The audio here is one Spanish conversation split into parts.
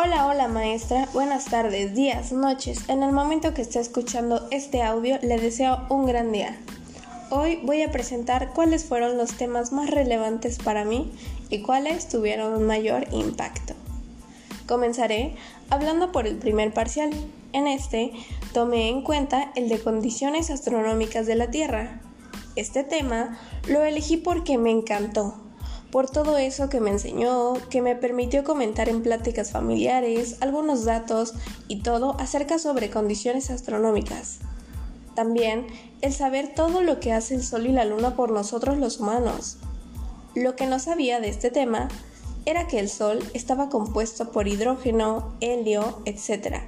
Hola, hola maestra, buenas tardes, días, noches. En el momento que esté escuchando este audio le deseo un gran día. Hoy voy a presentar cuáles fueron los temas más relevantes para mí y cuáles tuvieron un mayor impacto. Comenzaré hablando por el primer parcial. En este tomé en cuenta el de condiciones astronómicas de la Tierra. Este tema lo elegí porque me encantó por todo eso que me enseñó, que me permitió comentar en pláticas familiares, algunos datos y todo acerca sobre condiciones astronómicas. También el saber todo lo que hace el Sol y la Luna por nosotros los humanos. Lo que no sabía de este tema era que el Sol estaba compuesto por hidrógeno, helio, etc.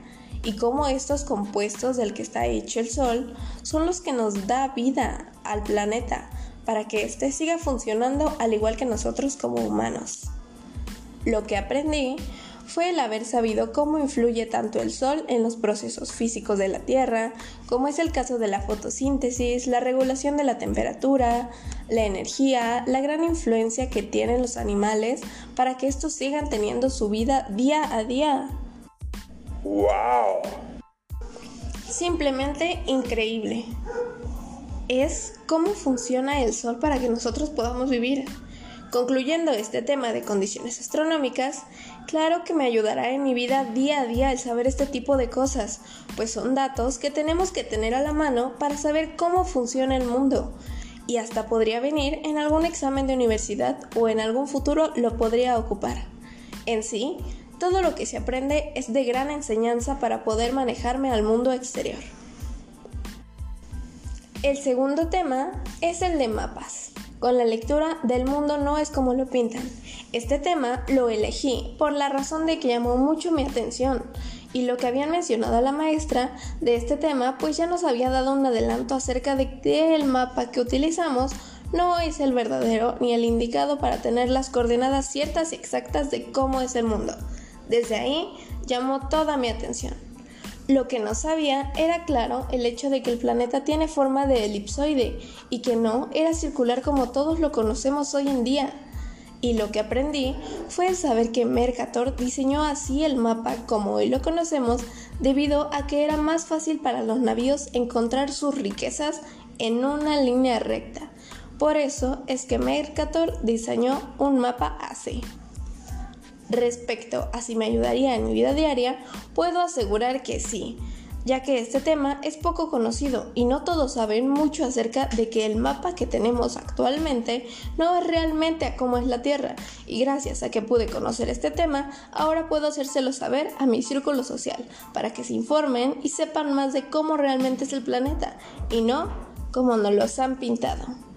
Y cómo estos compuestos del que está hecho el Sol son los que nos da vida al planeta para que éste siga funcionando al igual que nosotros como humanos. Lo que aprendí fue el haber sabido cómo influye tanto el sol en los procesos físicos de la Tierra, como es el caso de la fotosíntesis, la regulación de la temperatura, la energía, la gran influencia que tienen los animales para que estos sigan teniendo su vida día a día. ¡Wow! Simplemente increíble es cómo funciona el Sol para que nosotros podamos vivir. Concluyendo este tema de condiciones astronómicas, claro que me ayudará en mi vida día a día el saber este tipo de cosas, pues son datos que tenemos que tener a la mano para saber cómo funciona el mundo. Y hasta podría venir en algún examen de universidad o en algún futuro lo podría ocupar. En sí, todo lo que se aprende es de gran enseñanza para poder manejarme al mundo exterior. El segundo tema es el de mapas. Con la lectura del mundo no es como lo pintan. Este tema lo elegí por la razón de que llamó mucho mi atención y lo que habían mencionado la maestra de este tema pues ya nos había dado un adelanto acerca de que el mapa que utilizamos no es el verdadero ni el indicado para tener las coordenadas ciertas y exactas de cómo es el mundo. Desde ahí llamó toda mi atención. Lo que no sabía era claro el hecho de que el planeta tiene forma de elipsoide y que no era circular como todos lo conocemos hoy en día. Y lo que aprendí fue el saber que Mercator diseñó así el mapa como hoy lo conocemos debido a que era más fácil para los navíos encontrar sus riquezas en una línea recta. Por eso es que Mercator diseñó un mapa así. Respecto a si me ayudaría en mi vida diaria, puedo asegurar que sí, ya que este tema es poco conocido y no todos saben mucho acerca de que el mapa que tenemos actualmente no es realmente a cómo es la Tierra y gracias a que pude conocer este tema, ahora puedo hacérselo saber a mi círculo social para que se informen y sepan más de cómo realmente es el planeta y no como nos los han pintado.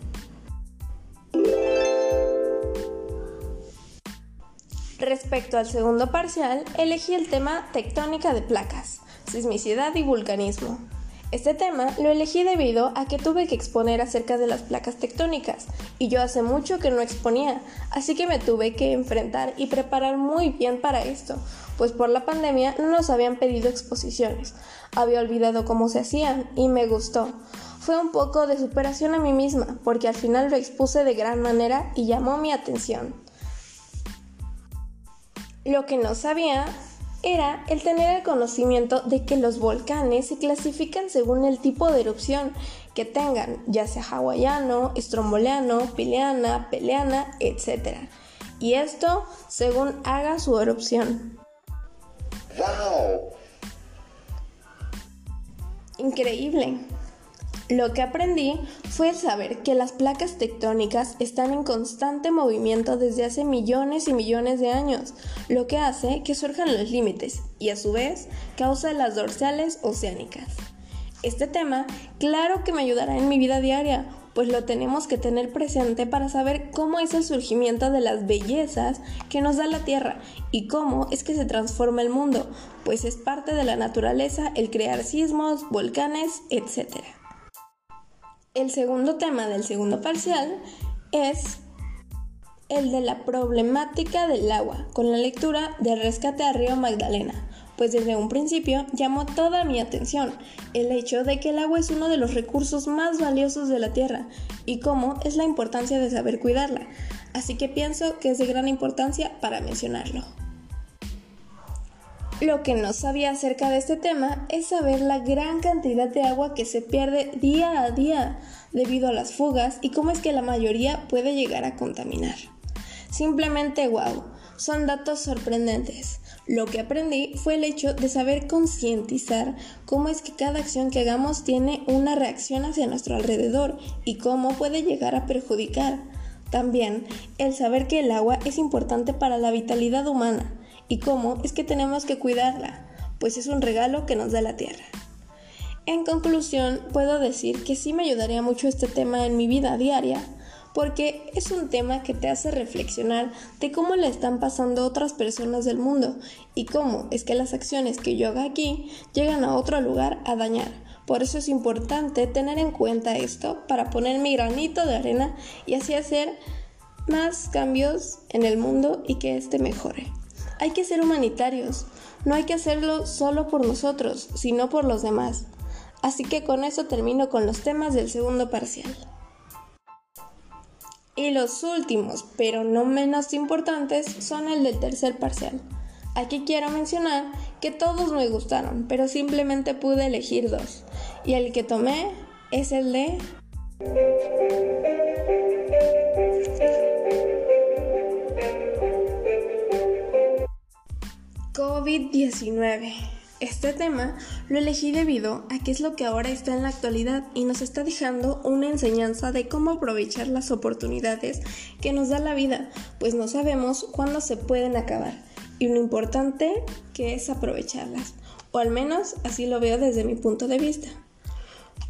Respecto al segundo parcial, elegí el tema tectónica de placas, sismicidad y vulcanismo. Este tema lo elegí debido a que tuve que exponer acerca de las placas tectónicas y yo hace mucho que no exponía, así que me tuve que enfrentar y preparar muy bien para esto, pues por la pandemia no nos habían pedido exposiciones, había olvidado cómo se hacían y me gustó. Fue un poco de superación a mí misma, porque al final lo expuse de gran manera y llamó mi atención. Lo que no sabía era el tener el conocimiento de que los volcanes se clasifican según el tipo de erupción que tengan, ya sea hawaiano, estromboliano, pileana, peleana, etc. Y esto según haga su erupción. ¡Wow! Increíble. Lo que aprendí fue saber que las placas tectónicas están en constante movimiento desde hace millones y millones de años, lo que hace que surjan los límites y a su vez causa las dorsales oceánicas. Este tema, claro que me ayudará en mi vida diaria, pues lo tenemos que tener presente para saber cómo es el surgimiento de las bellezas que nos da la Tierra y cómo es que se transforma el mundo, pues es parte de la naturaleza el crear sismos, volcanes, etc. El segundo tema del segundo parcial es el de la problemática del agua, con la lectura de Rescate a Río Magdalena, pues desde un principio llamó toda mi atención el hecho de que el agua es uno de los recursos más valiosos de la Tierra y cómo es la importancia de saber cuidarla, así que pienso que es de gran importancia para mencionarlo. Lo que no sabía acerca de este tema es saber la gran cantidad de agua que se pierde día a día debido a las fugas y cómo es que la mayoría puede llegar a contaminar. Simplemente wow, son datos sorprendentes. Lo que aprendí fue el hecho de saber concientizar cómo es que cada acción que hagamos tiene una reacción hacia nuestro alrededor y cómo puede llegar a perjudicar. También el saber que el agua es importante para la vitalidad humana y cómo es que tenemos que cuidarla, pues es un regalo que nos da la tierra. En conclusión, puedo decir que sí me ayudaría mucho este tema en mi vida diaria, porque es un tema que te hace reflexionar de cómo le están pasando otras personas del mundo y cómo es que las acciones que yo haga aquí llegan a otro lugar a dañar. Por eso es importante tener en cuenta esto para poner mi granito de arena y así hacer más cambios en el mundo y que éste mejore. Hay que ser humanitarios, no hay que hacerlo solo por nosotros, sino por los demás. Así que con eso termino con los temas del segundo parcial. Y los últimos, pero no menos importantes, son el del tercer parcial. Aquí quiero mencionar que todos me gustaron, pero simplemente pude elegir dos. Y el que tomé es el de... COVID-19. Este tema lo elegí debido a que es lo que ahora está en la actualidad y nos está dejando una enseñanza de cómo aprovechar las oportunidades que nos da la vida, pues no sabemos cuándo se pueden acabar y lo importante que es aprovecharlas, o al menos así lo veo desde mi punto de vista.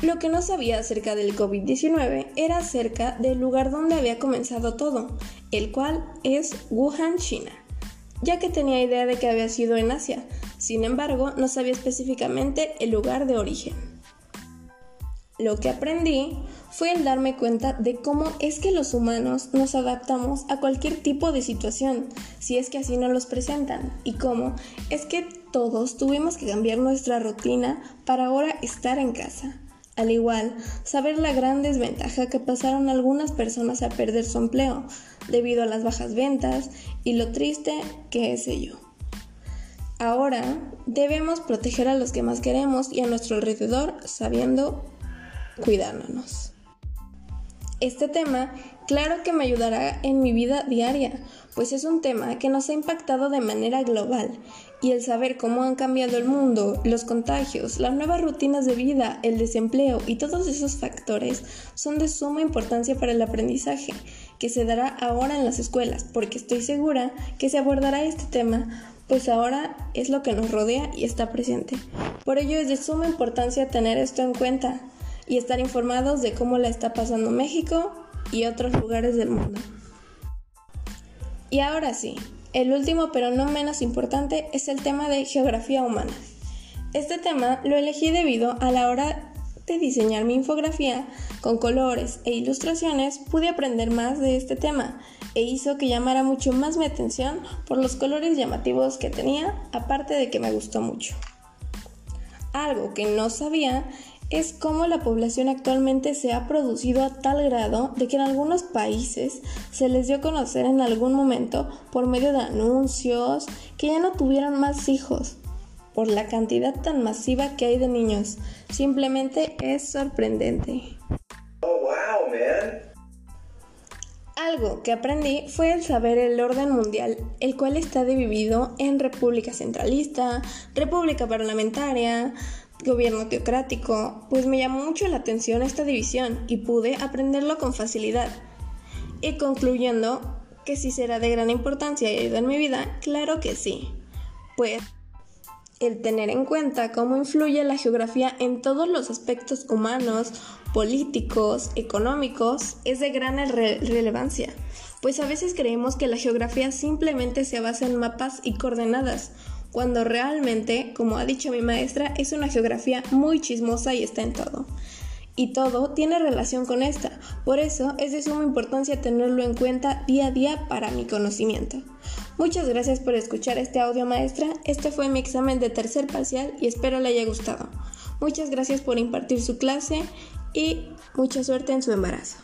Lo que no sabía acerca del COVID-19 era acerca del lugar donde había comenzado todo, el cual es Wuhan, China, ya que tenía idea de que había sido en Asia, sin embargo, no sabía específicamente el lugar de origen. Lo que aprendí fue el darme cuenta de cómo es que los humanos nos adaptamos a cualquier tipo de situación, si es que así nos los presentan, y cómo es que todos tuvimos que cambiar nuestra rutina para ahora estar en casa. Al igual, saber la gran desventaja que pasaron algunas personas a perder su empleo debido a las bajas ventas y lo triste que es ello. Ahora debemos proteger a los que más queremos y a nuestro alrededor sabiendo cuidándonos. Este tema claro que me ayudará en mi vida diaria, pues es un tema que nos ha impactado de manera global y el saber cómo han cambiado el mundo, los contagios, las nuevas rutinas de vida, el desempleo y todos esos factores son de suma importancia para el aprendizaje que se dará ahora en las escuelas, porque estoy segura que se abordará este tema pues ahora es lo que nos rodea y está presente. Por ello es de suma importancia tener esto en cuenta y estar informados de cómo la está pasando México y otros lugares del mundo. Y ahora sí, el último pero no menos importante es el tema de geografía humana. Este tema lo elegí debido a la hora de diseñar mi infografía con colores e ilustraciones pude aprender más de este tema e hizo que llamara mucho más mi atención por los colores llamativos que tenía, aparte de que me gustó mucho. Algo que no sabía es cómo la población actualmente se ha producido a tal grado de que en algunos países se les dio a conocer en algún momento por medio de anuncios que ya no tuvieron más hijos por la cantidad tan masiva que hay de niños. Simplemente es sorprendente. Oh, wow, man. Algo que aprendí fue el saber el orden mundial, el cual está dividido en república centralista, república parlamentaria, gobierno teocrático, pues me llamó mucho la atención esta división y pude aprenderlo con facilidad. Y concluyendo que si será de gran importancia y ayuda en mi vida, claro que sí. Pues el tener en cuenta cómo influye la geografía en todos los aspectos humanos, políticos, económicos, es de gran relevancia, pues a veces creemos que la geografía simplemente se basa en mapas y coordenadas, cuando realmente, como ha dicho mi maestra, es una geografía muy chismosa y está en todo. Y todo tiene relación con esta, por eso es de suma importancia tenerlo en cuenta día a día para mi conocimiento. Muchas gracias por escuchar este audio maestra, este fue mi examen de tercer parcial y espero le haya gustado. Muchas gracias por impartir su clase y mucha suerte en su embarazo.